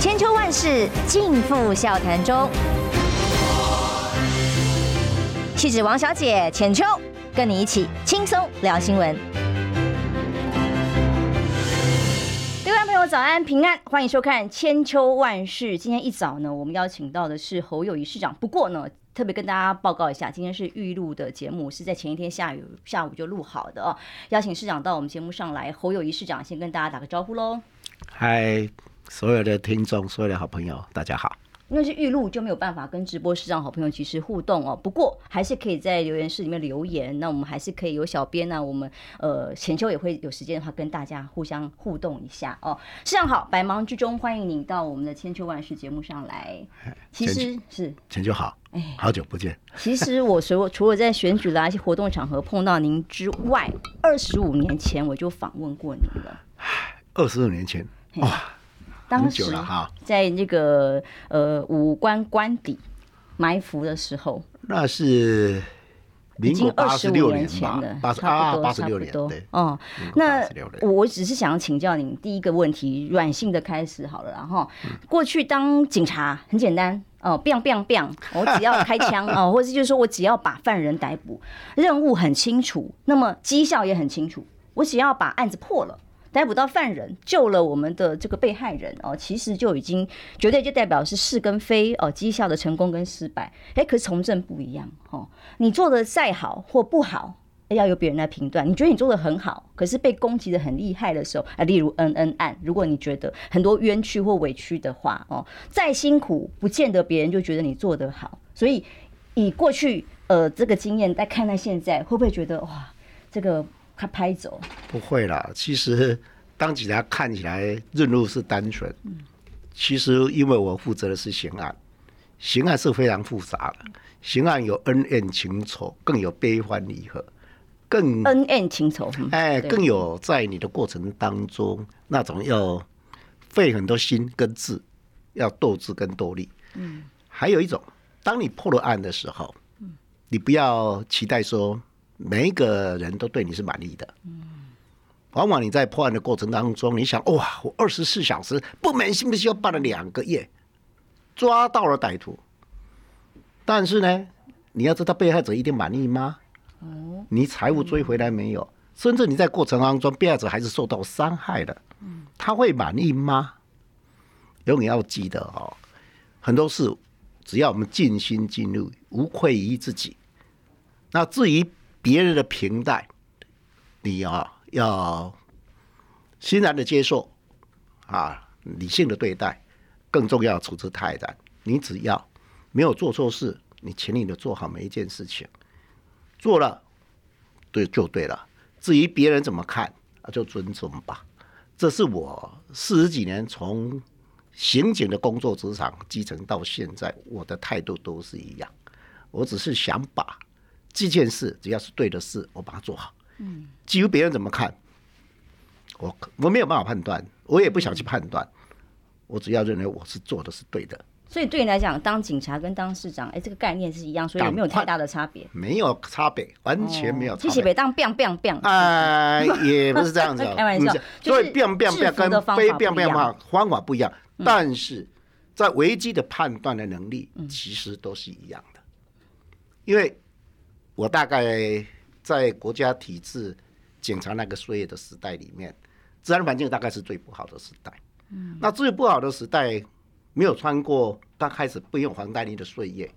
千秋万世尽付笑谈中。气质王小姐浅秋，跟你一起轻松聊新闻。各位朋友，早安平安，欢迎收看《千秋万世》。今天一早呢，我们邀请到的是侯友宜市长。不过呢，特别跟大家报告一下，今天是预录的节目，是在前一天下雨下午就录好的哦。邀请市长到我们节目上来，侯友宜市长先跟大家打个招呼喽。嗨，所有的听众，所有的好朋友，大家好。因为是预录，就没有办法跟直播室上好朋友及时互动哦。不过还是可以在留言室里面留言。那我们还是可以有小编呢、啊，我们呃浅秋也会有时间的话跟大家互相互动一下哦。市长好，百忙之中欢迎您到我们的千秋万世节目上来。其实是浅秋好，哎，好久不见。其实我除了除了在选举的一些活动场合碰到您之外，二十五年前我就访问过您了。二十五年前哇。当时在那个呃五官官邸埋伏的时候，那是民国八十六年前的，八十啊八十六年对哦。那我只是想请教您第一个问题，软性的开始好了，然后过去当警察很简单哦，biang biang biang，我只要开枪哦，或者就是说我只要把犯人逮捕，任务很清楚，那么绩效也很清楚，我只要把案子破了。逮捕到犯人，救了我们的这个被害人哦，其实就已经绝对就代表是是跟非哦，绩效的成功跟失败。哎，可是从政不一样哦，你做的再好或不好，要由别人来评断。你觉得你做的很好，可是被攻击的很厉害的时候啊，例如恩恩案，如果你觉得很多冤屈或委屈的话哦，再辛苦不见得别人就觉得你做得好。所以以过去呃这个经验再看待现在，会不会觉得哇这个？他拍走？不会啦。其实当警察看起来任务是单纯，其实因为我负责的是刑案，刑案是非常复杂的。刑案有恩怨情仇，更有悲欢离合，更恩怨情仇。哎，更有在你的过程当中那种要费很多心跟智，要斗智跟斗力。嗯，还有一种，当你破了案的时候，嗯你不要期待说。每一个人都对你是满意的，往往你在破案的过程当中，你想哇，我二十四小时不眠心的需要办了两个月，抓到了歹徒，但是呢，你要知道被害者一定满意吗？你财物追回来没有？甚至你在过程当中，被害者还是受到伤害的，他会满意吗？永远要记得哦，很多事只要我们尽心尽力，无愧于自己。那至于。别人的评价，你啊要欣然的接受啊，理性的对待，更重要处之泰然。你只要没有做错事，你尽力的做好每一件事情，做了对就对了。至于别人怎么看，就尊重吧。这是我四十几年从刑警的工作职场基层到现在，我的态度都是一样。我只是想把。这件事只要是对的事，我把它做好。嗯，至于别人怎么看，我我没有办法判断，我也不想去判断。我只要认为我是做的是对的。所以对你来讲，当警察跟当市长，哎，这个概念是一样，所以也没有太大的差别。没有差别，完全没有差别。当 biang biang biang。哎，也不是这样子。开玩笑。所以 biang biang biang 跟非 biang biang 嘛方法不一样，但是在危机的判断的能力其实都是一样的，因为。我大概在国家体制、检查那个岁月的时代里面，治安环境大概是最不好的时代。嗯，那最不好的时代，没有穿过刚开始不用防弹衣的岁月，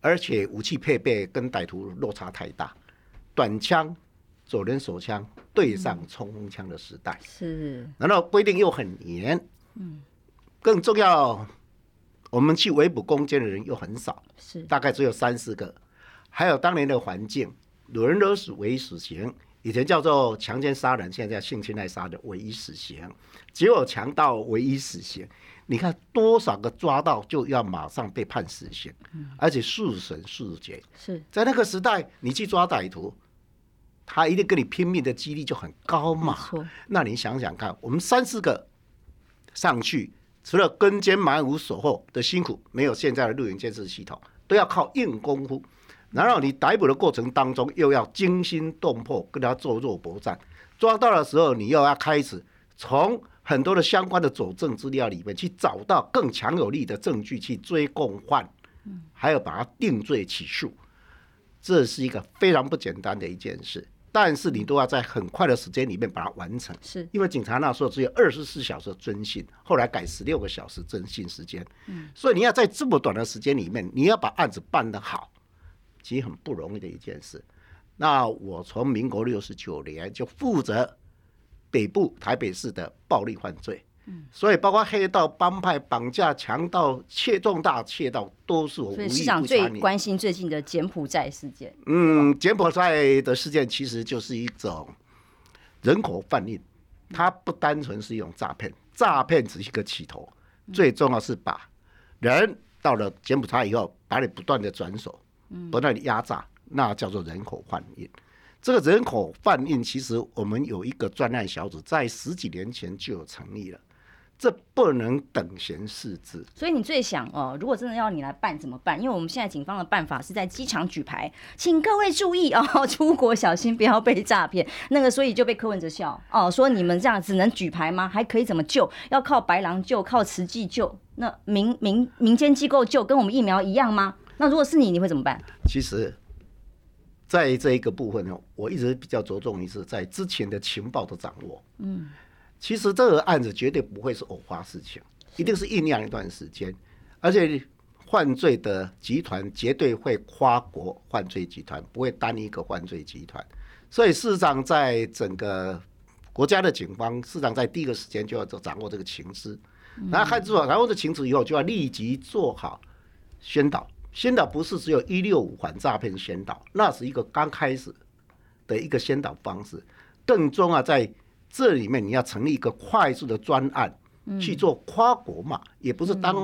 而且武器配备跟歹徒落差太大，短枪、左轮手枪对上冲锋枪的时代。是，然后规定又很严。嗯，更重要，我们去围捕攻坚的人又很少，是大概只有三四个。还有当年的环境，掳人勒死唯一死刑，以前叫做强奸杀人，现在叫性侵害杀人唯一死刑，只有强盗唯一死刑。你看多少个抓到就要马上被判死刑，而且速审速决。是在那个时代，你去抓歹徒，他一定跟你拼命的几率就很高嘛。那你想想看，我们三四个上去，除了跟监埋伏守候的辛苦，没有现在的录影监视系统，都要靠硬功夫。然后你逮捕的过程当中，又要惊心动魄跟他做肉搏战，抓到的时候，你又要开始从很多的相关的佐证资料里面去找到更强有力的证据去追共犯，还有把他定罪起诉，这是一个非常不简单的一件事。但是你都要在很快的时间里面把它完成，是。因为警察那时候只有二十四小时侦讯，后来改十六个小时侦讯时间，嗯。所以你要在这么短的时间里面，你要把案子办得好，其实很不容易的一件事。那我从民国六十九年就负责北部台北市的暴力犯罪。所以包括黑道帮派、绑架、强盗、窃重大窃盗，都是我无意。市长最关心最近的柬埔寨事件。嗯，柬埔寨的事件其实就是一种人口贩运，它不单纯是一种诈骗，诈骗只是一个起头，最重要是把人到了柬埔寨以后，把你不断的转手，不断的压榨，那叫做人口贩运。这个人口贩运，其实我们有一个专案小组，在十几年前就有成立了。这不能等闲视之，所以你最想哦，如果真的要你来办怎么办？因为我们现在警方的办法是在机场举牌，请各位注意哦，出国小心不要被诈骗。那个，所以就被柯文哲笑哦，说你们这样只能举牌吗？还可以怎么救？要靠白狼救，靠慈济救？那民民民间机构救，跟我们疫苗一样吗？那如果是你，你会怎么办？其实，在这一个部分呢，我一直比较着重于是在之前的情报的掌握，嗯。其实这个案子绝对不会是偶发事情，一定是酝酿一段时间，而且犯罪的集团绝对会跨国犯罪集团，不会单一个犯罪集团。所以事实上，在整个国家的警方，市长在第一个时间就要掌握这个情资，然后看之后，然后这情资以后就要立即做好宣导。宣导不是只有一六五反诈骗先导，那是一个刚开始的一个宣导方式，更重要在。这里面你要成立一个快速的专案去做跨国嘛，也不是当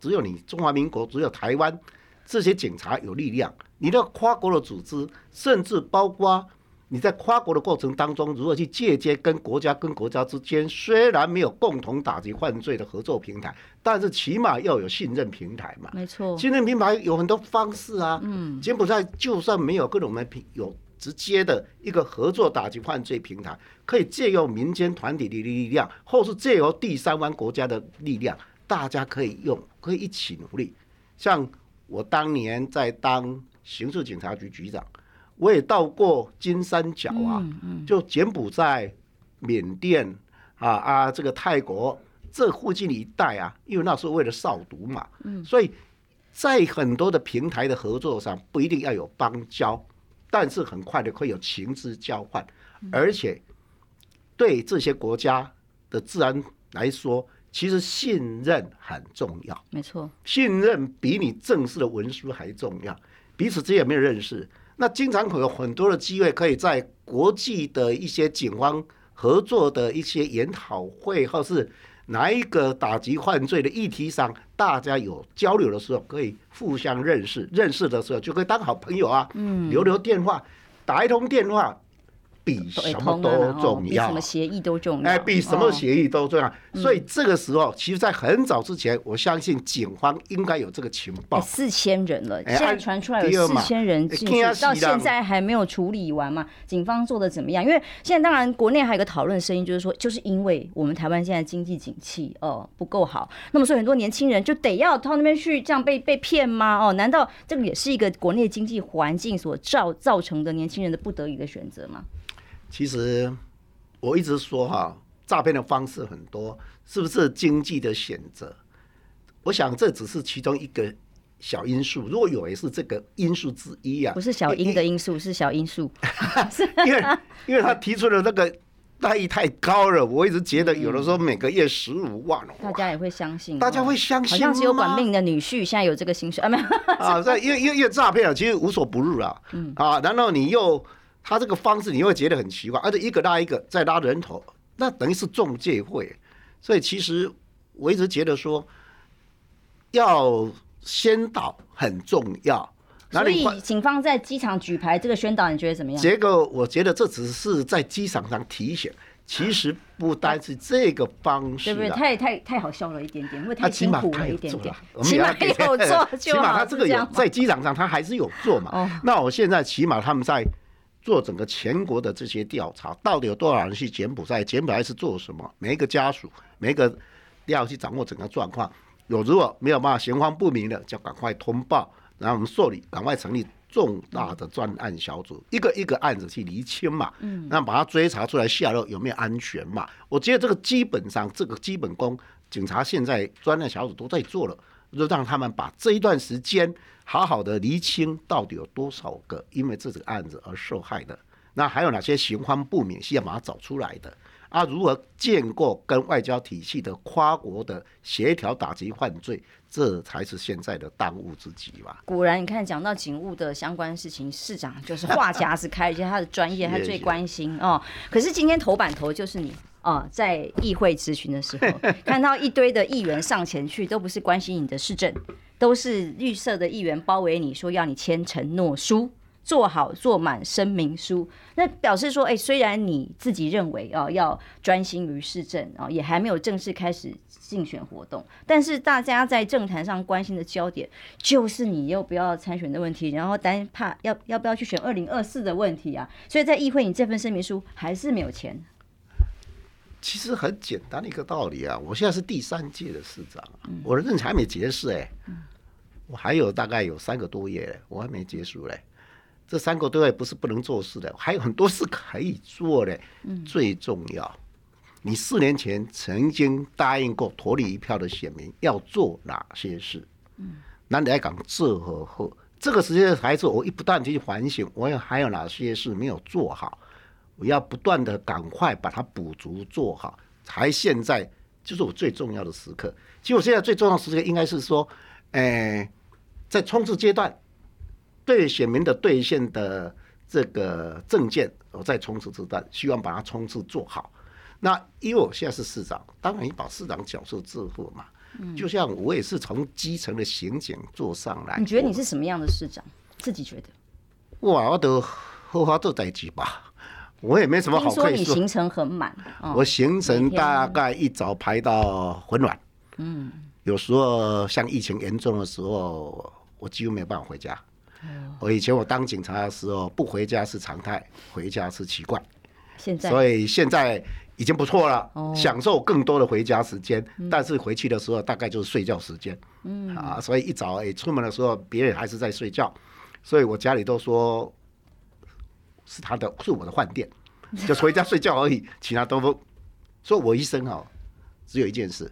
只有你中华民国只有台湾这些警察有力量，你的跨国的组织，甚至包括你在跨国的过程当中，如何去借鉴跟国家跟国家之间虽然没有共同打击犯罪的合作平台，但是起码要有信任平台嘛。没错，信任平台有很多方式啊。嗯，柬埔寨就算没有跟我们有。直接的一个合作打击犯罪平台，可以借用民间团体的力量，或是借由第三方国家的力量，大家可以用，可以一起努力。像我当年在当刑事警察局局长，我也到过金三角啊，就柬埔寨、缅甸啊啊，这个泰国这附近一带啊，因为那时候为了扫毒嘛，所以在很多的平台的合作上，不一定要有邦交。但是很快的会有情资交换，而且对这些国家的治安来说，其实信任很重要。没错，信任比你正式的文书还重要。彼此之间有没有认识？那经常会有很多的机会，可以在国际的一些警方合作的一些研讨会，或是。哪一个打击犯罪的议题上，大家有交流的时候，可以互相认识；认识的时候，就可以当好朋友啊。嗯，留留电话，打一通电话。比什么都重要，比什么协议都重要。哎，比什么协议都重要。所以这个时候，其实，在很早之前，我相信警方应该有这个情报。四千人了，现在传出来有四千人进去，到现在还没有处理完嘛？警方做的怎么样？因为现在当然国内还有一个讨论声音，就是说，就是因为我们台湾现在经济景气哦不够好，那么所以很多年轻人就得要到那边去，这样被被骗吗？哦，难道这个也是一个国内经济环境所造造成的年轻人的不得已的选择吗？其实我一直说哈，诈骗的方式很多，是不是经济的选择？我想这只是其中一个小因素，如果有也是这个因素之一啊。不是小因的因素，是小因素。因为因为他提出的那个待遇太高了，我一直觉得有的时候每个月十五万，大家也会相信，大家会相信，好像只有管命的女婿，现在有这个薪水啊？没有啊，在因为因为因为诈骗啊，其实无所不入啊。嗯啊，然后你又。他这个方式你会觉得很奇怪，而且一个拉一个再拉人头，那等于是中介会。所以其实我一直觉得说，要宣导很重要。所以警方在机场举牌这个宣导，你觉得怎么样？结果我觉得这只是在机场上提醒，其实不单是这个方式，对不对？太太太好笑了一点点，因为太辛苦了一点点。起码有做，起码他这个有在机场上他还是有做嘛。那我现在起码他们在。做整个全国的这些调查，到底有多少人去柬埔寨？柬埔寨是做什么？每一个家属，每一个要去掌握整个状况。有如果没有办法行方不明的，就赶快通报，然后我们受理，赶快成立重大的专案小组，一个一个案子去厘清嘛。嗯，那把它追查出来下落有没有安全嘛？我觉得这个基本上这个基本功，警察现在专案小组都在做了，就让他们把这一段时间。好好的厘清到底有多少个因为这个案子而受害的，那还有哪些行方不明需要把它找出来的啊？如何建构跟外交体系的跨国的协调打击犯罪，这才是现在的当务之急吧？果然，你看讲到警务的相关事情，市长就是话匣子开，而且他的专业他最 关心哦。可是今天头版头就是你啊，在议会咨询的时候，看到一堆的议员上前去，都不是关心你的市政。都是绿色的议员包围你，说要你签承诺书，做好做满声明书。那表示说，哎，虽然你自己认为啊要专心于市政啊，也还没有正式开始竞选活动，但是大家在政坛上关心的焦点就是你要不要参选的问题，然后担怕要要不要去选二零二四的问题啊。所以在议会，你这份声明书还是没有签。其实很简单的一个道理啊，我现在是第三届的市长，我的任期还没结束哎。我还有大概有三个多月，我还没结束嘞。这三个多月不是不能做事的，还有很多事可以做嘞。最重要，你四年前曾经答应过投你一票的选民要做哪些事？那你还讲这和后，这个时间还是我一不断去反省，我有还有哪些事没有做好？我要不断的赶快把它补足做好。才现在就是我最重要的时刻。其实我现在最重要的时刻应该是说，诶。在冲刺阶段，对选民的兑现的这个证件，我在冲刺阶段，希望把它冲刺做好。那因为我现在是市长，当然你把市长角色致富嘛。就像我也是从基层的刑警做上来。你觉得你是什么样的市长？自己觉得？哇，我都好好做代志吧。我也没什么好可以说。你行程很满。我行程大概一早排到很晚。嗯。有时候像疫情严重的时候。我几乎没有办法回家。我以前我当警察的时候，不回家是常态，回家是奇怪。现在，所以现在已经不错了，享受更多的回家时间。但是回去的时候，大概就是睡觉时间。嗯啊，所以一早诶出门的时候，别人还是在睡觉，所以我家里都说是他的，是我的饭店，就回家睡觉而已，其他都不。所以我一生啊，只有一件事，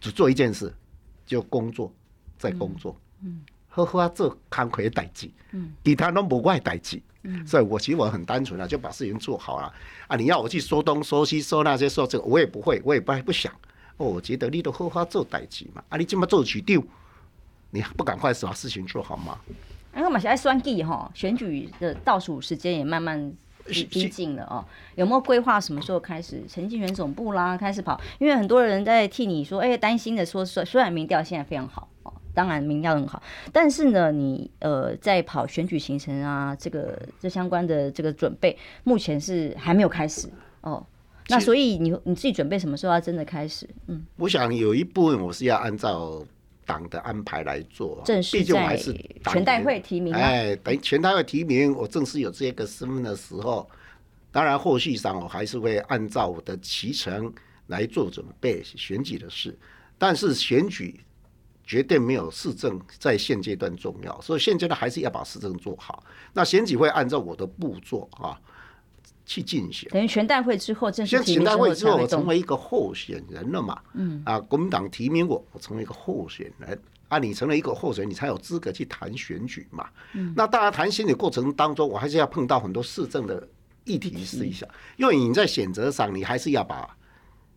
只做一件事，就工作，在工作。嗯，好好做工课的代志，嗯，其他都无我的代志，嗯，所以我其实我很单纯啊，就把事情做好了啊。你要我去说东说西说那些说这个，我也不会，我也不不想。哦，我觉得你都好好做代志嘛，啊，你这么做去丢，你不赶快把事情做好吗？哎，我们现在选举哈，选举的倒数时间也慢慢逼近了哦。有没有规划什么时候开始？陈进选总部啦，开始跑，因为很多人在替你说，哎、欸，担心的说，虽虽然民调现在非常好哦。当然，民调很好，但是呢，你呃在跑选举行程啊，这个这相关的这个准备，目前是还没有开始哦。那所以你你自己准备什么时候要真的开始？嗯，我想有一部分我是要按照党的安排来做，正式在全代会提名。哎，等全代会提名，我正式有这个身份的时候，当然后续上我还是会按照我的期程来做准备选举的事，但是选举。绝对没有市政在现阶段重要，所以现阶段还是要把市政做好。那选举会按照我的步骤啊去进行。等于全代会之后正式提名代会之后我成为一个候选人了嘛？嗯啊，国民党提名我，我成为一个候选人啊，你成为一个候选人，你才有资格去谈选举嘛。嗯，那大家谈选举过程当中，我还是要碰到很多市政的议题试一下，因为你在选择上，你还是要把。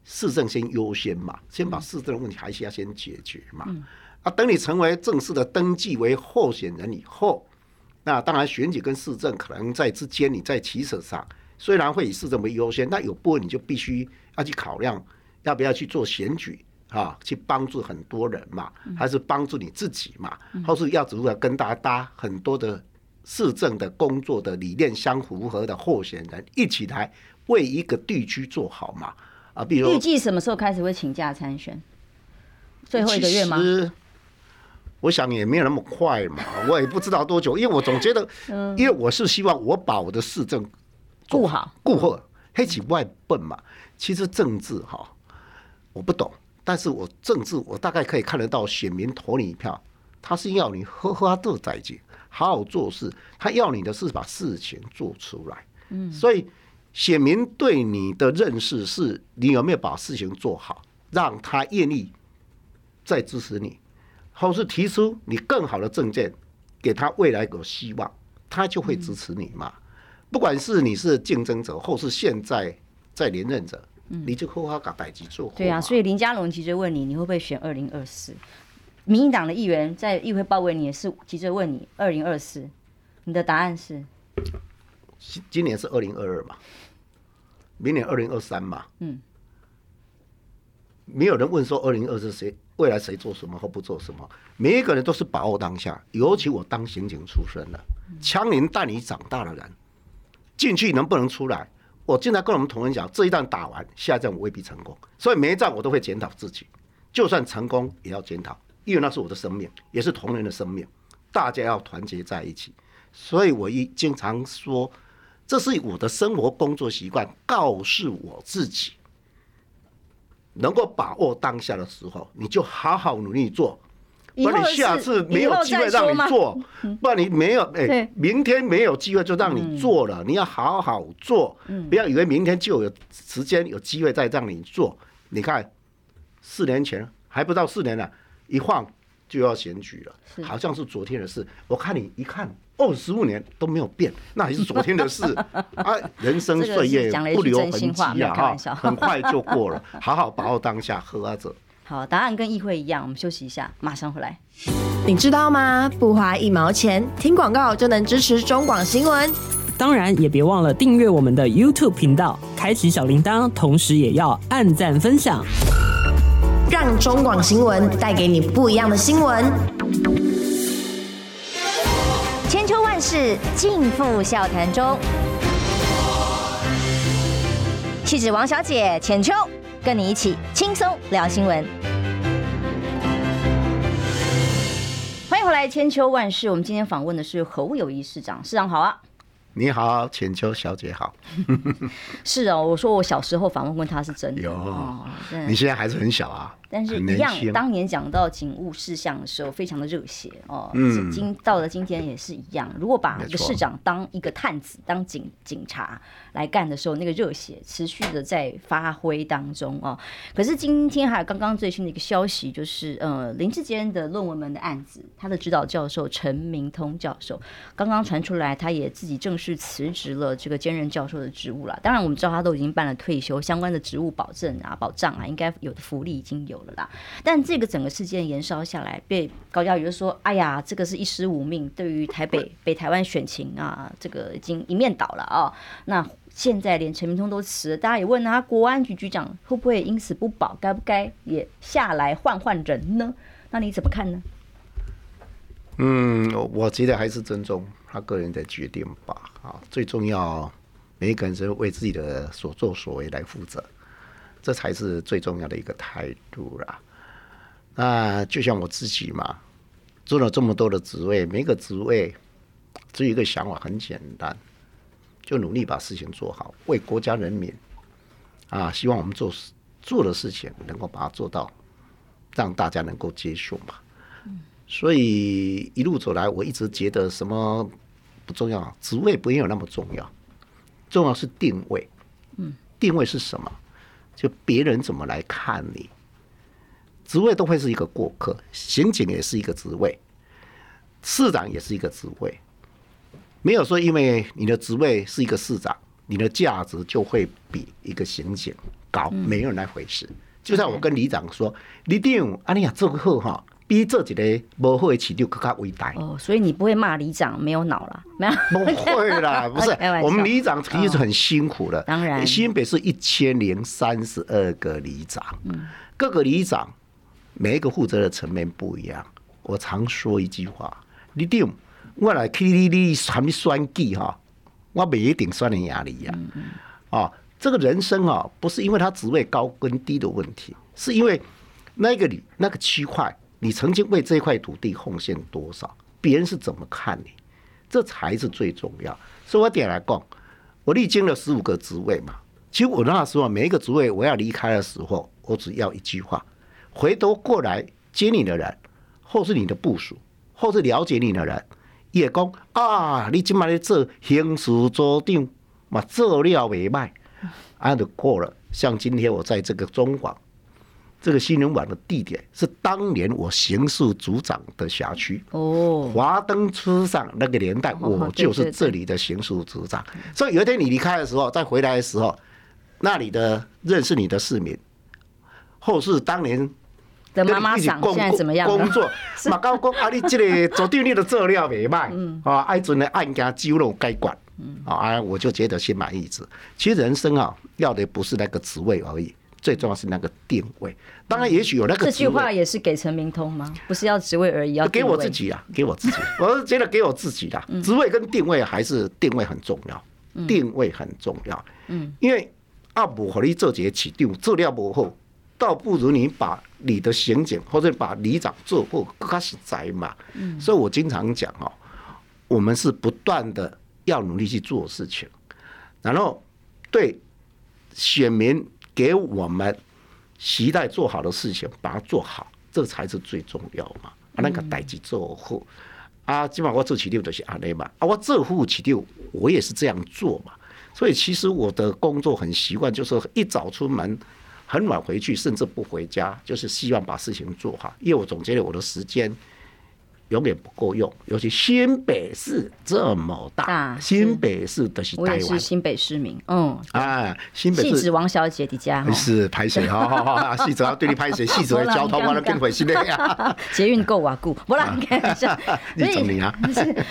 市政先优先嘛，先把市政的问题还是要先解决嘛。嗯、啊，等你成为正式的登记为候选人以后，那当然选举跟市政可能在之间，你在取舍上虽然会以市政为优先，那有部分你就必须要去考量要不要去做选举啊，去帮助很多人嘛，还是帮助你自己嘛，嗯、或是要如何跟大家搭很多的市政的工作的理念相符合的候选人一起来为一个地区做好嘛。啊，比如预计什么时候开始会请假参选？最后一个月吗？我想也没有那么快嘛，我也不知道多久，因为我总觉得，因为我是希望我把我的市政顾好顾好，黑起外笨嘛。其实政治哈，我不懂，但是我政治我大概可以看得到，选民投你一票，他是要你呵呵的在接，好好做事，他要你的是把事情做出来。嗯，所以选民对你的认识是你有没有把事情做好，让他愿意再支持你。或是提出你更好的政见，给他未来有希望，他就会支持你嘛。不管是你是竞争者，或是现在在连任者，你就好好把代志做。对啊，所以林佳龙急着问你，你会不会选二零二四？民进党的议员在议会报问你，也是急着问你二零二四，你的答案是？今年是二零二二嘛，明年二零二三嘛。嗯。没有人问说二零二四谁未来谁做什么或不做什么，每一个人都是把握当下。尤其我当刑警出身的，枪林弹雨长大的人，进去能不能出来？我经常跟我们同仁讲，这一仗打完，下一战我未必成功，所以每一仗我都会检讨自己，就算成功也要检讨，因为那是我的生命，也是同仁的生命，大家要团结在一起。所以我一经常说，这是我的生活工作习惯，告诉我自己。能够把握当下的时候，你就好好努力做，不然你下次没有机会让你做，不然你没有哎，明天没有机会就让你做了，你要好好做，不要以为明天就有时间有机会再让你做。你看，四年前还不到四年了，一晃就要选举了，好像是昨天的事。我看你一看。二十五年都没有变，那还是昨天的事 啊！人生岁月不留痕迹啊，哈，很快就过了，好好把握当下，喝着。好，答案跟议会一样，我们休息一下，马上回来。你知道吗？不花一毛钱，听广告就能支持中广新闻。当然，也别忘了订阅我们的 YouTube 频道，开启小铃铛，同时也要按赞分享，让中广新闻带给你不一样的新闻。千秋万世尽付笑谈中，气质王小姐浅秋，跟你一起轻松聊新闻。欢迎回来，千秋万世。我们今天访问的是侯友谊市长，市长好啊。你好，浅秋小姐好。是哦，我说我小时候访问过他是真的。有，哦、你现在还是很小啊。但是，一样，当年讲到警务事项的时候，非常的热血哦。嗯。今到了今天也是一样，如果把一个市长当一个探子、当警警察来干的时候，那个热血持续的在发挥当中哦。可是今天还有刚刚最新的一个消息，就是呃林志坚的论文门的案子，他的指导教授陈明通教授刚刚传出来，他也自己正式辞职了这个兼任教授的职务了。当然，我们知道他都已经办了退休，相关的职务保证啊、保障啊，应该有的福利已经有。了啦，但这个整个事件延烧下来，被高嘉瑜就说：“哎呀，这个是一尸五命，对于台北北台湾选情啊，这个已经一面倒了啊。”那现在连陈明通都辞了，大家也问他，国安局局长会不会因此不保？该不该也下来换换人呢？那你怎么看呢？嗯，我觉得还是尊重他个人的决定吧。啊，最重要，每一个人是为自己的所作所为来负责。这才是最重要的一个态度啦。那就像我自己嘛，做了这么多的职位，每个职位只有一个想法，很简单，就努力把事情做好，为国家人民啊，希望我们做做的事情能够把它做到，让大家能够接受嘛。所以一路走来，我一直觉得什么不重要，职位不应有那么重要，重要是定位。嗯，定位是什么？就别人怎么来看你，职位都会是一个过客，刑警也是一个职位，市长也是一个职位，没有说因为你的职位是一个市长，你的价值就会比一个刑警高，没有那回事。就像我跟里长说，里长，啊，你呀做个好哈。比这一个不会起就更加伟大哦，所以你不会骂里长没有脑了，没有？不会啦，不是，我们里长其实很辛苦的。当然，新北市一千零三十二个里长，各个里长每一个负责的层面不一样。我常说一句话：你定，我来去你你什么选举哈，我不一定算你压力呀。啊，这个人生啊，不是因为他职位高跟低的问题，是因为那个里那个区块。你曾经为这块土地奉献多少？别人是怎么看你？这才是最重要。所以我点来讲，我历经了十五个职位嘛。其实我那时候每一个职位，我要离开的时候，我只要一句话：回头过来接你的人，或是你的部属，或是了解你的人，也讲啊，你今麦在做行事组长嘛，做了未歹，啊，就过了。像今天我在这个中广。这个新人网的地点是当年我刑事组长的辖区哦，华灯初上那个年代，我就是这里的刑事组长。所以有一天你离开的时候，再回来的时候，那里的认识你的市民，或是当年的妈妈想现在怎么样？工作 马高工啊，你这里做地里的资料没卖啊，爱准的案件揪拢该管啊，我就觉得心满意足。其实人生啊，要的不是那个职位而已。最重要是那个定位，当然也许有那个。这句话也是给陈明通吗？不是要职位而已，要给我自己啊，给我自己。我是觉得给我自己的职位跟定位还是定位很重要，定位很重要。嗯，因为阿母和你做这些起定做了不好，倒不如你把你的刑警或者把里长做后，更实在嘛。嗯，所以我经常讲哦，我们是不断的要努力去做事情，然后对选民。给我们期待做好的事情，把它做好，这才是最重要嘛。啊，那个代志做好啊，基本上我做起六都是安内嘛。啊，我做副起六，我也是这样做嘛。所以其实我的工作很习惯，就是一早出门，很晚回去，甚至不回家，就是希望把事情做好。因为我总结了我的时间。永远不够用，尤其新北市这么大，大新北市的是台湾，我也是新北市民，嗯，啊，新北市王小姐的家是拍谁？好好好，细 子要对你拍谁？细子的交通，我了更回心累呀。捷运够啊，够，不啦你看 一下，你怎么样？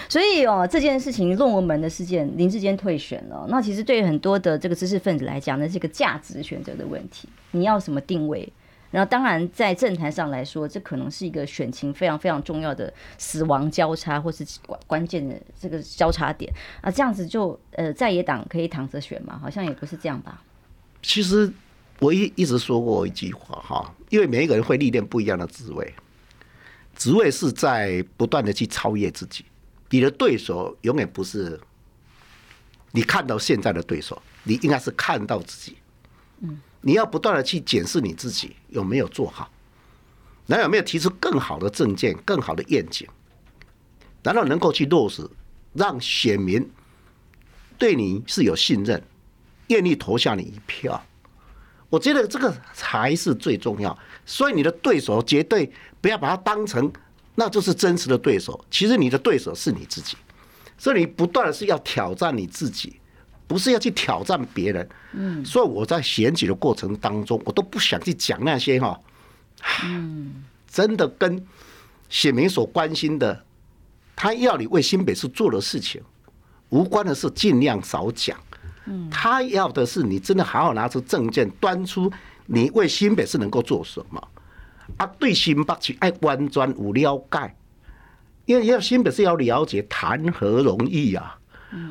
所以哦，这件事情论文门的事件，林志坚退选了，那其实对于很多的这个知识分子来讲呢，是一个价值选择的问题，你要什么定位？然后，当然，在政坛上来说，这可能是一个选情非常非常重要的死亡交叉，或是关关键的这个交叉点啊。这样子就呃，在野党可以躺着选吗？好像也不是这样吧。其实我一一直说过一句话哈，因为每一个人会历练不一样的职位，职位是在不断的去超越自己。你的对手永远不是你看到现在的对手，你应该是看到自己。嗯。你要不断的去检视你自己有没有做好，然后有没有提出更好的政见、更好的愿景，然后能够去落实，让选民对你是有信任，愿意投下你一票。我觉得这个才是最重要。所以你的对手绝对不要把它当成那就是真实的对手，其实你的对手是你自己。所以你不断的是要挑战你自己。不是要去挑战别人，嗯，所以我在选举的过程当中，我都不想去讲那些哈，嗯，真的跟选民所关心的，他要你为新北市做的事情无关的事，尽量少讲。嗯，他要的是你真的好好拿出证件，端出你为新北市能够做什么。啊，对新北市爱关专有了解，因为要新北市要了解，谈何容易啊！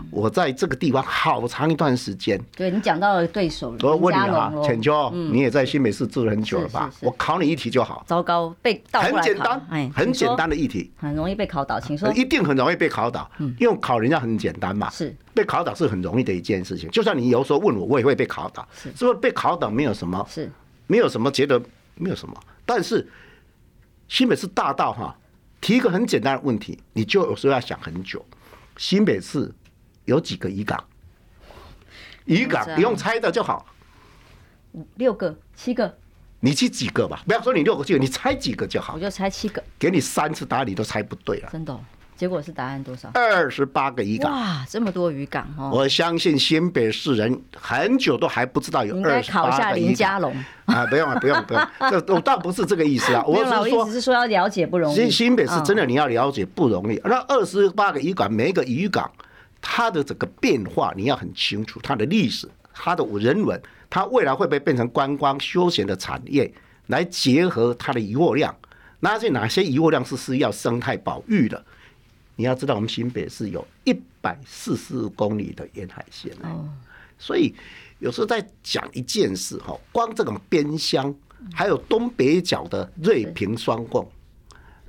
我在这个地方好长一段时间。对，你讲到了对手，我问你啊，浅秋，你也在新北市住了很久了吧？我考你一题就好。糟糕，被倒。很简单，哎，很简单的议题，很容易被考倒，请说。一定很容易被考倒，因为考人家很简单嘛。是，被考倒是很容易的一件事情。就算你有时候问我，我也会被考倒。是，是不是被考倒没有什么？是，没有什么觉得没有什么。但是新北市大道哈，提一个很简单的问题，你就有时候要想很久。新北市。有几个渔港？渔港不用猜的就好。五六个、七个，你去几个吧？不要说你六个、七个，你猜几个就好。我就猜七个。给你三次答案，你都猜不对了。真的、哦？结果是答案多少？二十八个渔港。哇，这么多渔港哦！我相信新北市人很久都还不知道有二十八个渔港。应该考一下林家龙啊！不用了，不用不用，这我倒不是这个意思啊。我是说，只是说要了解不容易。新新北市真的你要了解不容易。那二十八个渔港，每一个渔港。它的整个变化你要很清楚，它的历史、它的人文，它未来会不会变成观光休闲的产业？来结合它的遗获量，那些哪些遗获量是需要生态保育的？你要知道，我们新北市有一百四十公里的沿海线，所以有时候在讲一件事哈，光这种边乡，还有东北角的瑞平双贡，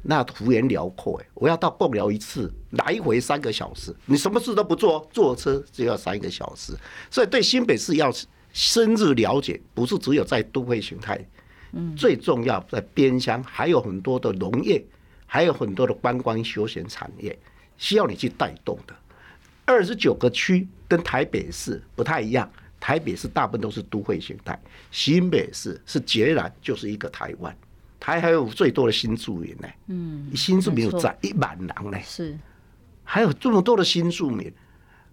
那幅员辽阔哎，我要到贡寮一次，来回三个小时，你什么事都不做，坐车就要三个小时。所以对新北市要深入了解，不是只有在都会形态，嗯，最重要在边乡还有很多的农业，还有很多的观光休闲产业需要你去带动的。二十九个区跟台北市不太一样，台北市大部分都是都会形态，新北市是截然就是一个台湾。还还有最多的新住民呢，嗯，新住民有在一万人呢，是，还有这么多的新住民，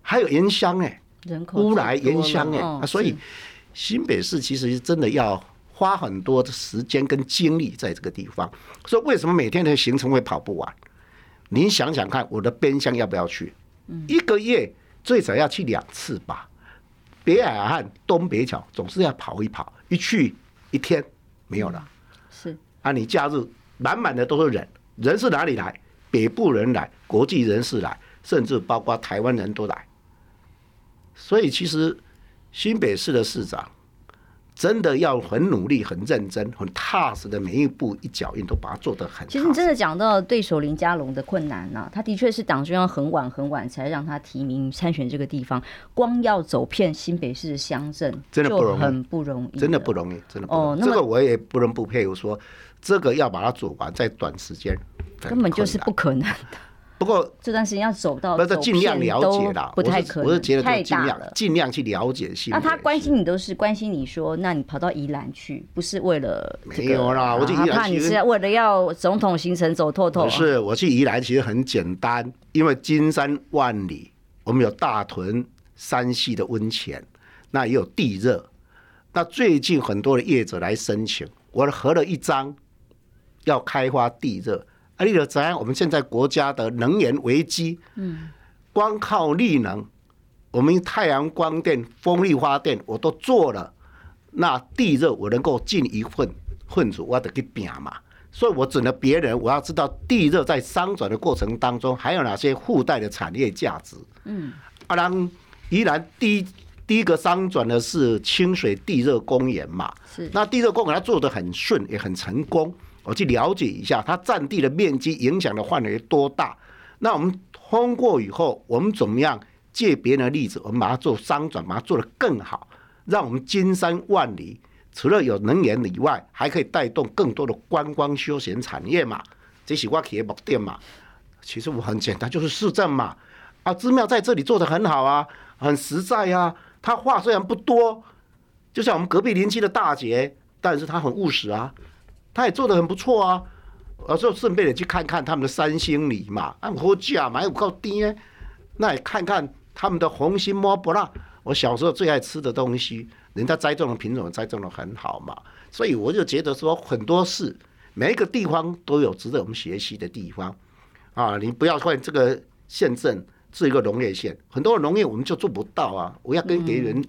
还有原乡哎，人口乌来原乡哎，哦、所以新北市其实真的要花很多的时间跟精力在这个地方。所以为什么每天的行程会跑不完？您想想看，我的边乡要不要去？嗯、一个月最少要去两次吧。北海岸东北角总是要跑一跑，一去一天没有了。啊！你假日满满的都是人，人是哪里来？北部人来，国际人士来，甚至包括台湾人都来。所以，其实新北市的市长。真的要很努力、很认真、很踏实的每一步一脚印都把它做得很。其实你真的讲到对手林佳龙的困难呢、啊，他的确是党中央很晚很晚才让他提名参选这个地方，光要走遍新北市的乡镇，真的不容易，很不容易，真的不容易，真的不容易。哦，这个我也不能不佩服，说这个要把它做完，在短时间根本就是不可能的。不过这段时间要走到，那是尽量了解啦，不太可能，我是觉得太尽量，尽量去了解新。那他关心你都是关心你说，那你跑到宜兰去，不是为了这个？没有啦，我去宜兰怕你是为了要总统行程走透透。不是，我去宜兰其实很简单，因为金山万里，我们有大屯山系的温泉，那也有地热。那最近很多的业者来申请，我合了一张要开发地热。啊，你就知道我们现在国家的能源危机，嗯，光靠力能，我们太阳光电、风力发电我都做了，那地热我能够尽一份份子，我得去拼嘛。所以我指了别人，我要知道地热在商转的过程当中，还有哪些附带的产业价值。嗯，啊，然依然第一第一个商转的是清水地热公园嘛，是，那地热公园它做得很顺，也很成功。我去了解一下，它占地的面积影响的范围多大？那我们通过以后，我们怎么样借别人的例子，我们把它做商转，把它做得更好，让我们金山万里除了有能源以外，还可以带动更多的观光休闲产业嘛？这是我企业目的嘛？其实我很简单，就是市政嘛。啊，寺庙在这里做得很好啊，很实在啊。他话虽然不多，就像我们隔壁邻居的大姐，但是他很务实啊。他也做得很不错啊，我说顺便的去看看他们的三星梨嘛，按好价嘛，又够低，那也看看他们的红心摸不辣，我小时候最爱吃的东西，人家栽种的品种栽种的很好嘛，所以我就觉得说很多事，每一个地方都有值得我们学习的地方。啊，你不要说这个县镇是一个农业县，很多农业我们就做不到啊，我要跟别人、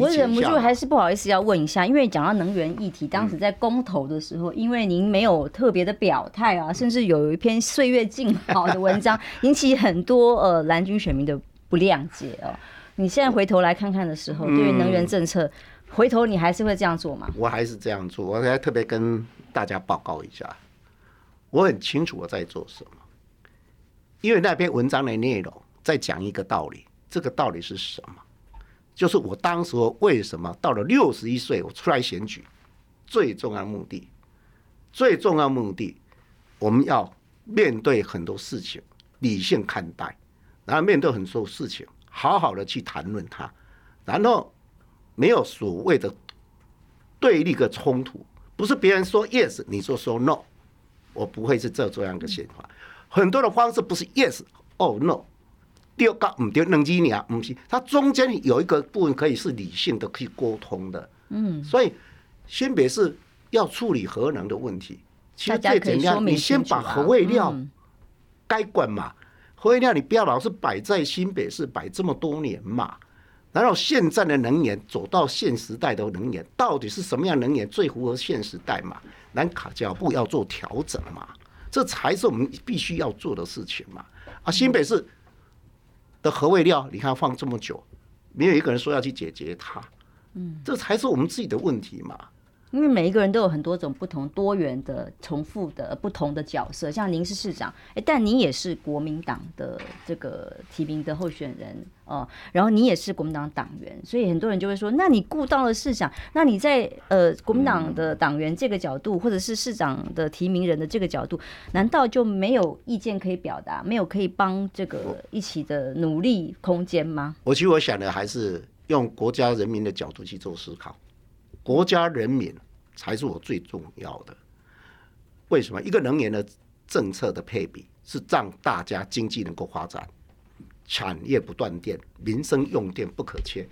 我忍不住还是不好意思要问一下，因为讲到能源议题，当时在公投的时候，因为您没有特别的表态啊，甚至有一篇岁月静好的文章，引起很多呃蓝军选民的不谅解哦。你现在回头来看看的时候，对于能源政策，回头你还是会这样做吗？我还是这样做，我还特别跟大家报告一下，我很清楚我在做什么，因为那篇文章的内容在讲一个道理，这个道理是什么？就是我当时为什么到了六十一岁，我出来选举，最重要的目的，最重要目的，我们要面对很多事情，理性看待，然后面对很多事情，好好的去谈论它，然后没有所谓的对立的冲突，不是别人说 yes，你就说 no，我不会是这这样的想法，很多的方式不是 yes，哦 no。第二个唔对，冷静点，唔是，它中间有一个部分可以是理性的，可以沟通的。嗯，所以新北市要处理核能的问题，其实最简单，你先把核废料该管嘛，核废料你不要老是摆在新北市摆这么多年嘛。然后现在的能源走到现时代的能源，到底是什么样能源最符合现时代嘛？咱卡脚步要做调整嘛，这才是我们必须要做的事情嘛。啊，新北市。的核废料，你看放这么久，没有一个人说要去解决它，嗯，这才是我们自己的问题嘛。因为每一个人都有很多种不同、多元的、重复的不同的角色。像您是市长，哎，但您也是国民党的这个提名的候选人哦。然后你也是国民党党员，所以很多人就会说：那你顾到了市长，那你在呃国民党的党员这个角度，或者是市长的提名人的这个角度，难道就没有意见可以表达，没有可以帮这个一起的努力空间吗？我其实我想的还是用国家人民的角度去做思考，国家人民。才是我最重要的。为什么？一个能源的政策的配比是让大家经济能够发展，产业不断电，民生用电不可缺。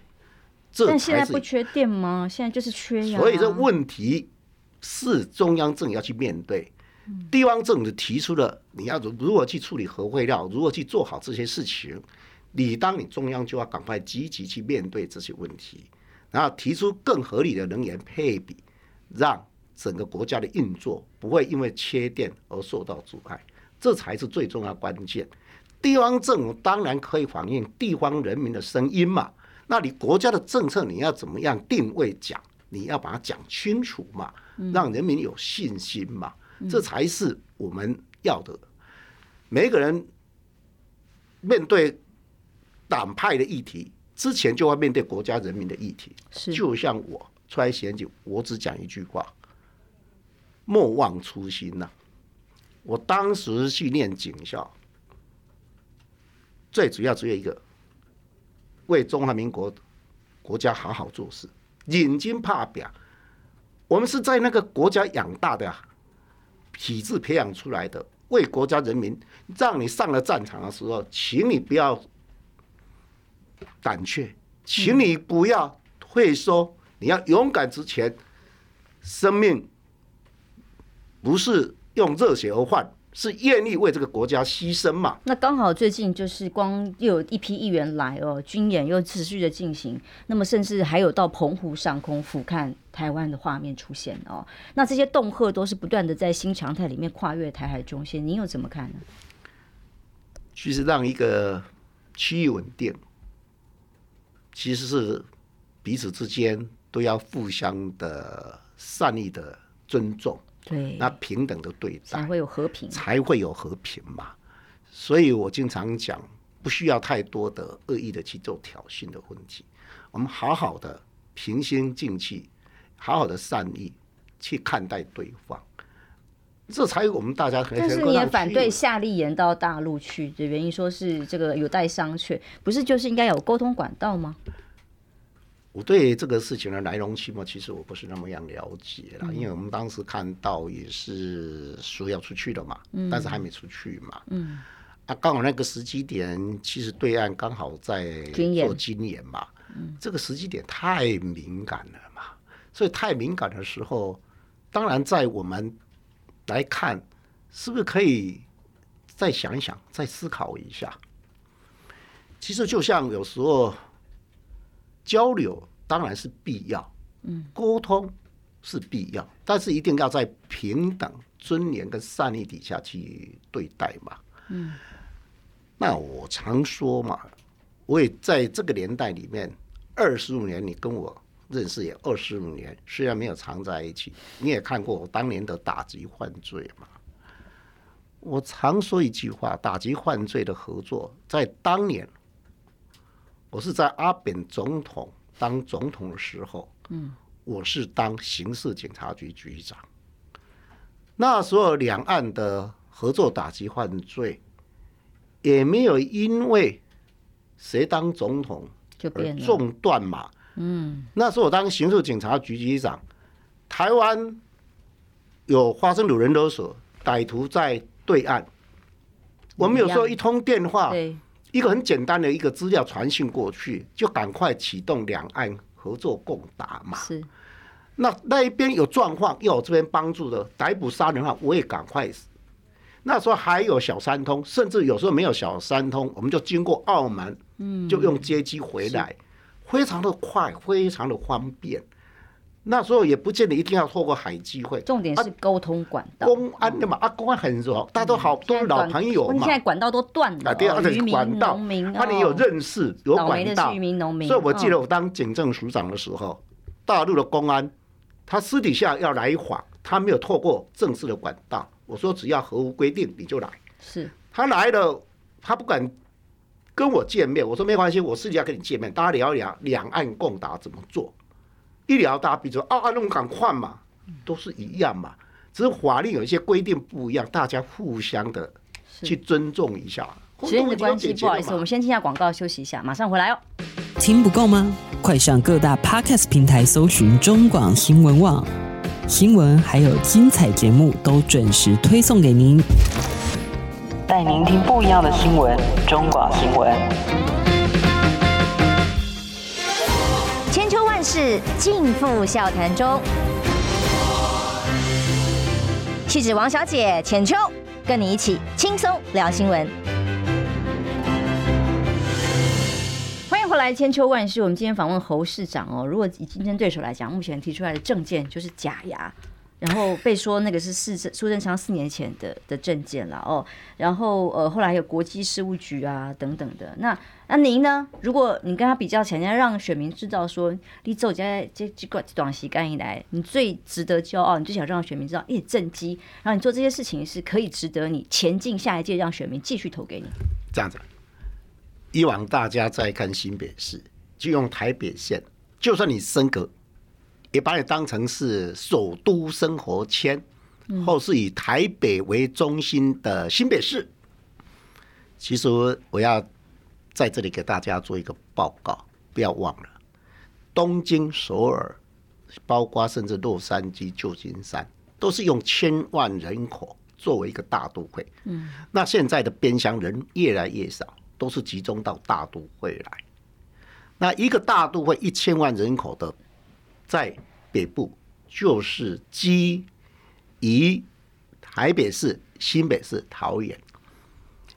这但现在不缺电吗？现在就是缺呀。所以这问题是中央政府要去面对，地方政府提出了你要如如何去处理核废料，如何去做好这些事情，你当你中央就要赶快积极去面对这些问题，然后提出更合理的能源配比。让整个国家的运作不会因为缺电而受到阻碍，这才是最重要关键。地方政府当然可以反映地方人民的声音嘛，那你国家的政策你要怎么样定位讲？你要把它讲清楚嘛，让人民有信心嘛，这才是我们要的。每个人面对党派的议题之前，就要面对国家人民的议题，就像我。出来选举，我只讲一句话：莫忘初心呐、啊！我当时去念警校，最主要只有一个，为中华民国国家好好做事，认真打拼。我们是在那个国家养大的体制培养出来的，为国家人民，让你上了战场的时候，请你不要胆怯，请你不要会说。你要勇敢直前，生命不是用热血而换，是愿意为这个国家牺牲嘛？那刚好最近就是光又有一批议员来哦，军演又持续的进行，那么甚至还有到澎湖上空俯瞰台湾的画面出现哦。那这些恫吓都是不断的在新常态里面跨越台海中线，你又怎么看呢？其实让一个区域稳定，其实是彼此之间。都要互相的善意的尊重，对，那平等的对待，才会有和平，才会有和平嘛。所以我经常讲，不需要太多的恶意的去做挑衅的问题，我们好好的平心静气，好好的善意去看待对方，这才有我们大家可能。但是你也反对夏立言到大陆去的原因，说是这个有待商榷，不是就是应该有沟通管道吗？我对这个事情的来龙去脉，其实我不是那么样了解了，因为我们当时看到也是说要出去的嘛，但是还没出去嘛。嗯，啊，刚好那个时机点，其实对岸刚好在做军演嘛，这个时机点太敏感了嘛，所以太敏感的时候，当然在我们来看，是不是可以再想一想，再思考一下？其实就像有时候。交流当然是必要，嗯，沟通是必要，但是一定要在平等、尊严跟善意底下去对待嘛，嗯。那我常说嘛，我也在这个年代里面，二十五年，你跟我认识也二十五年，虽然没有常在一起，你也看过我当年的打击犯罪嘛。我常说一句话：打击犯罪的合作，在当年。我是在阿扁总统当总统的时候，嗯，我是当刑事警察局局长。那时候两岸的合作打击犯罪，也没有因为谁当总统而中断嘛。嗯，那时候我当刑事警察局局长，台湾有发生有人勒索，歹徒在对岸，我们有时候一通电话。一个很简单的一个资料传讯过去，就赶快启动两岸合作共打嘛。是，那那一边有状况，要我这边帮助的逮捕杀人犯，我也赶快。那时候还有小三通，甚至有时候没有小三通，我们就经过澳门，嗯，就用接机回来，非常的快，非常的方便。那时候也不见得一定要透过海基会，重点是沟通管道。公安的嘛，啊，公安很熟，大家都好，都是老朋友嘛。现在管道都断了，啊，对啊，管道，那你有认识，有管道。农民所以我记得我当警政署长的时候，大陆的公安他私底下要来访，他没有透过正式的管道。我说只要合乎规定，你就来。是他来了，他不敢跟我见面。我说没关系，我私底下跟你见面，大家聊一聊两岸共达怎么做。一聊，大家比如说啊，那种赶快嘛，都是一样嘛，只是法律有一些规定不一样，大家互相的去尊重一下。时间的关系，不好意思，我们先听下广告，休息一下，马上回来哦。听不够吗？快上各大 Podcast 平台搜寻中广新闻网新闻，还有精彩节目都准时推送给您，带您听不一样的新闻。中广新闻，千秋万世尽付笑谈中。气质王小姐浅秋，跟你一起轻松聊新闻。后来千秋万世，我们今天访问侯市长哦。如果以竞争对手来讲，目前提出来的政见就是假牙，然后被说那个是四苏贞昌四年前的的政见了哦。然后呃，后来有国际事务局啊等等的。那那您呢？如果你跟他比较起来，让选民知道说，你走在这这个短期干以来，你最值得骄傲，你最想让选民知道，哎，政绩，然后你做这些事情是可以值得你前进下一届，让选民继续投给你。这样子。以往大家在看新北市，就用台北县，就算你升格，也把你当成是首都生活圈，或是以台北为中心的新北市。其实我要在这里给大家做一个报告，不要忘了，东京、首尔，包括甚至洛杉矶、旧金山，都是用千万人口作为一个大都会。嗯，那现在的边乡人越来越少。都是集中到大都会来，那一个大都会一千万人口的，在北部就是基于台北市、新北市、桃园。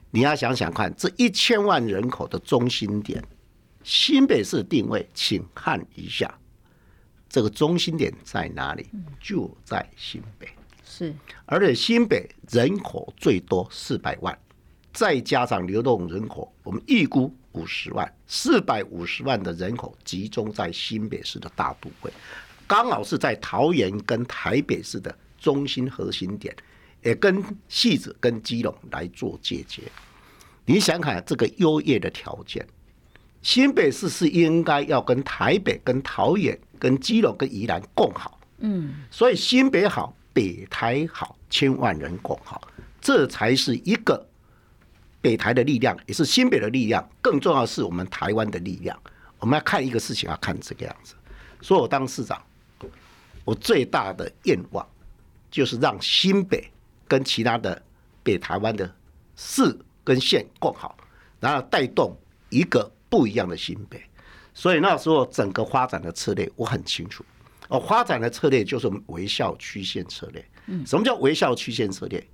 你要想想看，这一千万人口的中心点，新北市定位，请看一下，这个中心点在哪里？就在新北。是，而且新北人口最多四百万。再加上流动人口，我们预估五十万，四百五十万的人口集中在新北市的大都会，刚好是在桃园跟台北市的中心核心点，也跟汐止跟基隆来做接接。你想看这个优越的条件，新北市是应该要跟台北、跟桃园、跟基隆、跟宜兰共好。嗯，所以新北好，北台好，千万人共好，这才是一个。北台的力量也是新北的力量，更重要的是我们台湾的力量。我们要看一个事情，要看这个样子。所以我当市长，我最大的愿望就是让新北跟其他的北台湾的市跟县共好，然后带动一个不一样的新北。所以那时候整个发展的策略我很清楚，哦，发展的策略就是微笑曲线策略。什么叫微笑曲线策略？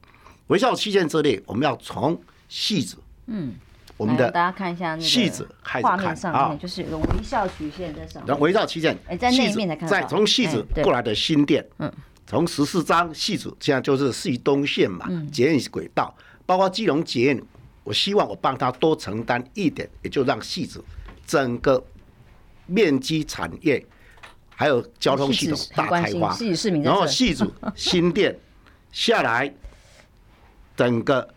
微笑曲线策略，我们要从汐止，嗯，我们的大家看一下那个汐止画面上面，就是有个微笑曲线在上面。然后微笑曲线，哎，在那一面才看到。再从戏子过来的新店，嗯，从十四张戏子，现在就是汐东线嘛，捷运轨道，包括基隆捷运，我希望我帮他多承担一点，也就让戏子整个面积、产业还有交通系统大开发。然后汐止新店下来，整个。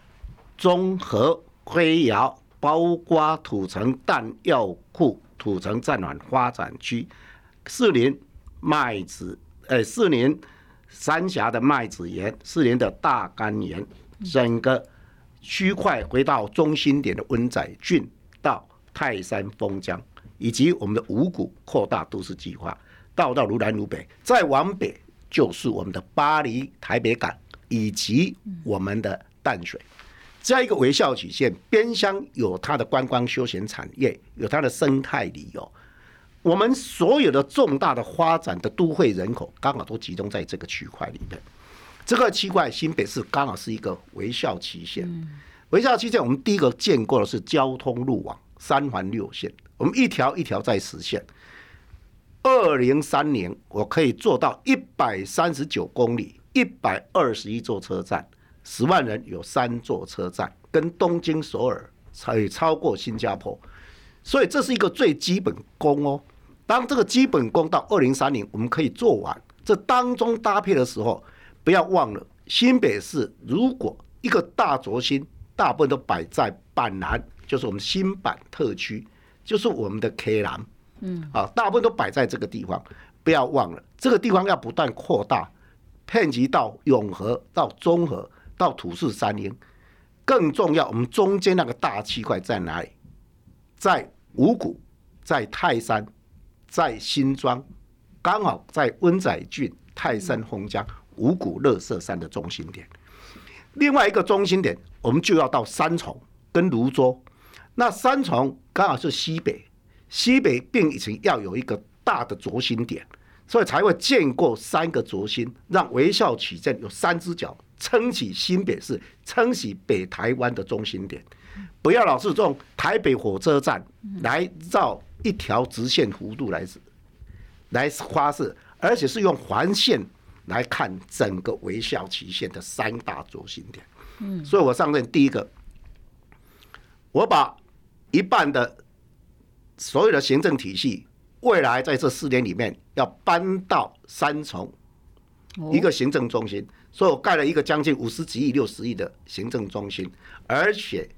综合灰窑，包括土城弹药库、土城战卵发展区、四林麦子，呃，四林三峡的麦子园、四林的大甘园，整个区块回到中心点的温仔郡到泰山封江，以及我们的五股扩大都市计划，到到如南如北，再往北就是我们的巴黎台北港以及我们的淡水。这样一个微笑曲线，边乡有它的观光休闲产业，有它的生态旅游。我们所有的重大的发展的都会人口，刚好都集中在这个区块里面。这个区块新北市刚好是一个微笑曲线。微笑曲线，我们第一个见过的是交通路网三环六线，我们一条一条在实现。二零三年，我可以做到一百三十九公里，一百二十一座车站。十万人有三座车站，跟东京、首尔才超过新加坡，所以这是一个最基本功哦。当这个基本功到二零三零，我们可以做完，这当中搭配的时候，不要忘了新北市如果一个大轴心，大部分都摆在板南，就是我们新板特区，就是我们的 K 南，嗯，啊，大部分都摆在这个地方。不要忘了，这个地方要不断扩大，遍及到永和、到中和、到土势三莺。更重要，我们中间那个大区块在哪里？在五谷，在泰山，在新庄，刚好在温仔郡、泰山、洪江、五谷乐色山的中心点。另外一个中心点，我们就要到三重跟泸州。那三重刚好是西北，西北并且要有一个大的轴心点。所以才会建构三个轴心，让微笑曲线有三只脚撑起新北市，撑起北台湾的中心点。不要老是用台北火车站来绕一条直线弧度来来发射，而且是用环线来看整个微笑曲线的三大中心点。嗯，所以我上任第一个，我把一半的所有的行政体系。未来在这四年里面要搬到三重一个行政中心，所以我盖了一个将近五十几亿、六十亿的行政中心，而且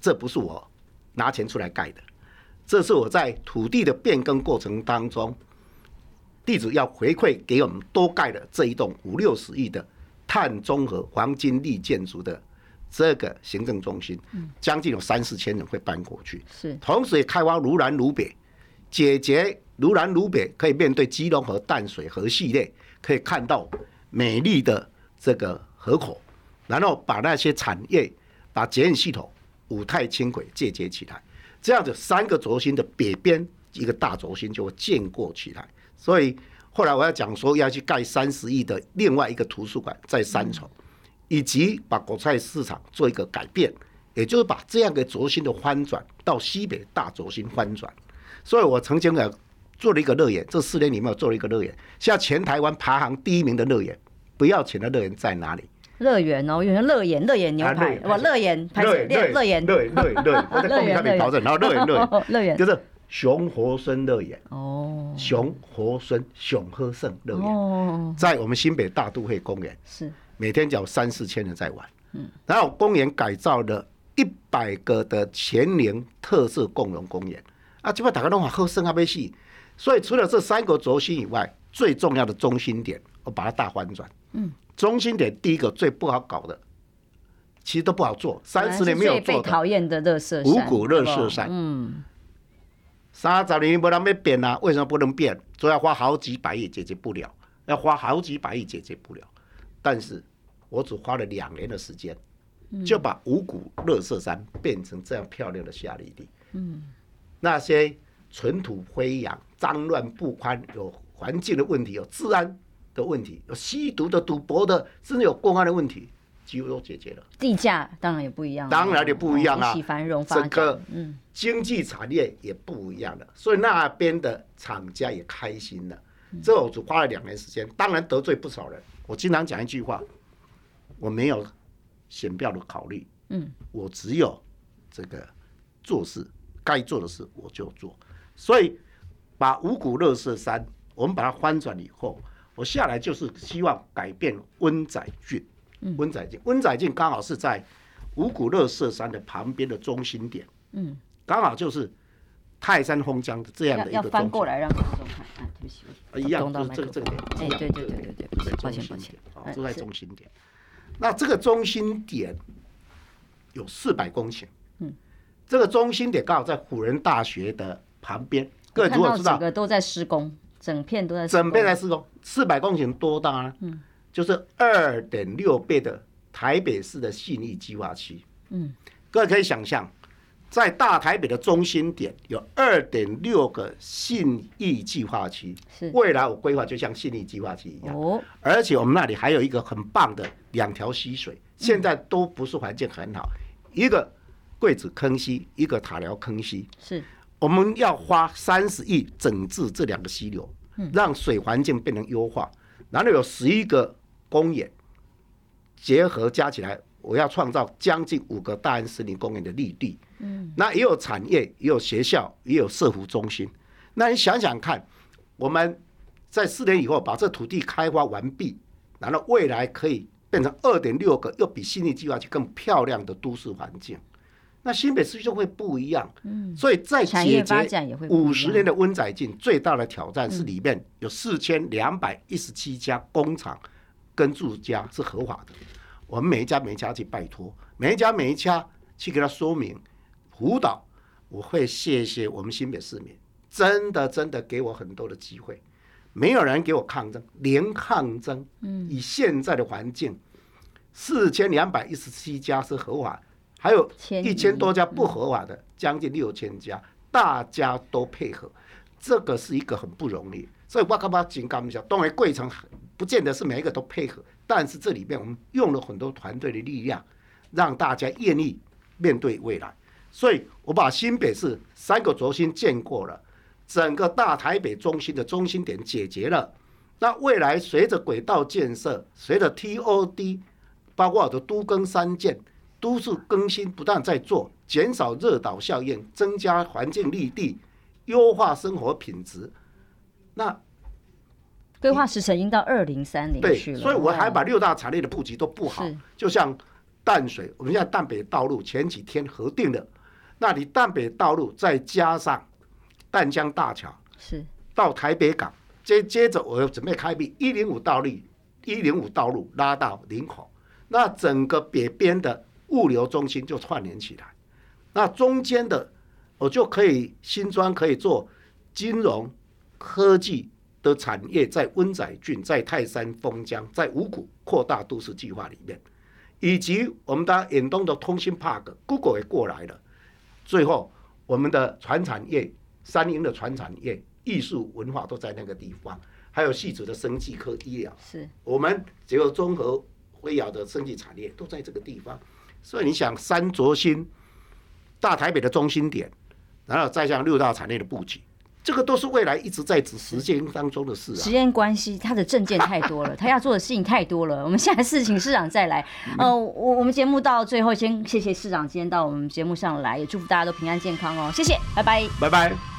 这不是我拿钱出来盖的，这是我在土地的变更过程当中，地主要回馈给我们多盖的这一栋五六十亿的碳中和黄金绿建筑的这个行政中心，将近有三四千人会搬过去，是，同时也开发如南如北。解决如南如北，可以面对基隆河淡水河系列，可以看到美丽的这个河口，然后把那些产业、把捷运系统、五泰轻轨借接起来，这样子三个轴心的北边一个大轴心就会建构起来。所以后来我要讲说要去盖三十亿的另外一个图书馆在三重，以及把国菜市场做一个改变，也就是把这样的轴心的翻转到西北大轴心翻转。所以我曾经呢做了一个乐园，这四年里面我做了一个乐园，现在全台湾排行第一名的乐园，不要钱的乐园在哪里？乐园哦，有人乐园，乐园牛排，哇，乐园，乐园，乐园，乐乐园，我在公屏上面调整，然后乐园乐园，乐园就是熊活生乐园哦，熊活生熊和胜乐园，在我们新北大都会公园，是每天只有三四千人在玩，嗯，然后公园改造了一百个的全龄特色共融公园。啊，基本上大家拢话好生啊，没戏。所以除了这三个轴心以外，最重要的中心点，我把它大翻转。嗯，中心点第一个最不好搞的，其实都不好做，三十年没有做讨厌的热色山，五股热色山。嗯，三十年没人要变啊？为什么不能变？主要花好几百亿解决不了，要花好几百亿解决不了。但是我只花了两年的时间，就把五谷热色山变成这样漂亮的夏绿地。嗯。那些尘土飞扬、脏乱不堪、有环境的问题、有治安的问题、有吸毒的、赌博的，甚至有公安的问题，几乎都解决了。地价当然也不一样，当然也不一样啊。繁荣整个经济产业也不一样了，所以那边的厂家也开心了。这我只花了两年时间，当然得罪不少人。我经常讲一句话：我没有选票的考虑，嗯，我只有这个做事。该做的事我就做，所以把五谷乐色山我们把它翻转以后，我下来就是希望改变温仔郡。温仔郡，温仔郡刚好是在五谷乐色山的旁边的中心点，嗯，刚好就是泰山枫江的这样的一个中心。要翻过来让观众看，啊，对不起，一样就是这个这个点，哎，对对对对对，抱歉抱歉，啊，就在中心点。那这个中心点有四百公顷。嗯。这个中心点刚好在辅仁大学的旁边，各位如果知道，整个都在施工，整片都在整片在施工，四百公顷多大呢？嗯，就是二点六倍的台北市的信义计划区。嗯，各位可以想象，在大台北的中心点有二点六个信义计划区，是未来我规划就像信义计划区一样。哦，而且我们那里还有一个很棒的两条溪水，现在都不是环境很好，一个。桂子坑溪，一个塔寮坑溪，是我们要花三十亿整治这两个溪流，让水环境变成优化。然后有十一个公园结合加起来，我要创造将近五个大安森林公园的绿地。嗯，那也有产业，也有学校，也有社福中心。那你想想看，我们在四年以后把这土地开发完毕，然后未来可以变成二点六个又比信义计划去更漂亮的都市环境，那新北市就会不一样。嗯，所以在解决五十年的温宅进最大的挑战是里面有四千两百一十七家工厂跟住家是合法的，我们每一家每一家去拜托，每一家每一家去给他说明辅导，我会谢谢我们新北市民，真的真的给我很多的机会。没有人给我抗争，连抗争。嗯，以现在的环境，四千两百一十七家是合法，还有一千多家不合法的，将近六千家，大家都配合，这个是一个很不容易。所以我干嘛紧刚一下，当然贵城不见得是每一个都配合，但是这里面我们用了很多团队的力量，让大家愿意面对未来。所以我把新北市三个轴心建过了。整个大台北中心的中心点解决了，那未来随着轨道建设，随着 TOD，包括我的都更三建，都市更新不断在做，减少热岛效应，增加环境绿地，优化生活品质。那规划时程已经到二零三零去了，对，所以我还把六大产业的布局都布好，就像淡水，我们现在淡北道路前几天核定的，那你淡北道路再加上。淡江大桥是。到台北港，接接着我要准备开辟一零五道路，一零五道路拉到林口，那整个北边的物流中心就串联起来，那中间的我就可以新庄可以做金融科技的产业，在温仔郡、在泰山、封江、在五股扩大都市计划里面，以及我们的远东的通信 Park，Google 也过来了，最后我们的船产业。三菱的船产业、艺术文化都在那个地方，还有细致的生技科医疗，是。我们只有综合辉耀的生技产业都在这个地方。所以你想，三轴心大台北的中心点，然后再向六大产业的布局，这个都是未来一直在实践当中的事啊。时间关系，他的证件太多了，他要做的事情太多了。我们下次请市长再来。呃，我我们节目到最后，先谢谢市长今天到我们节目上来，也祝福大家都平安健康哦。谢谢，拜拜，拜拜。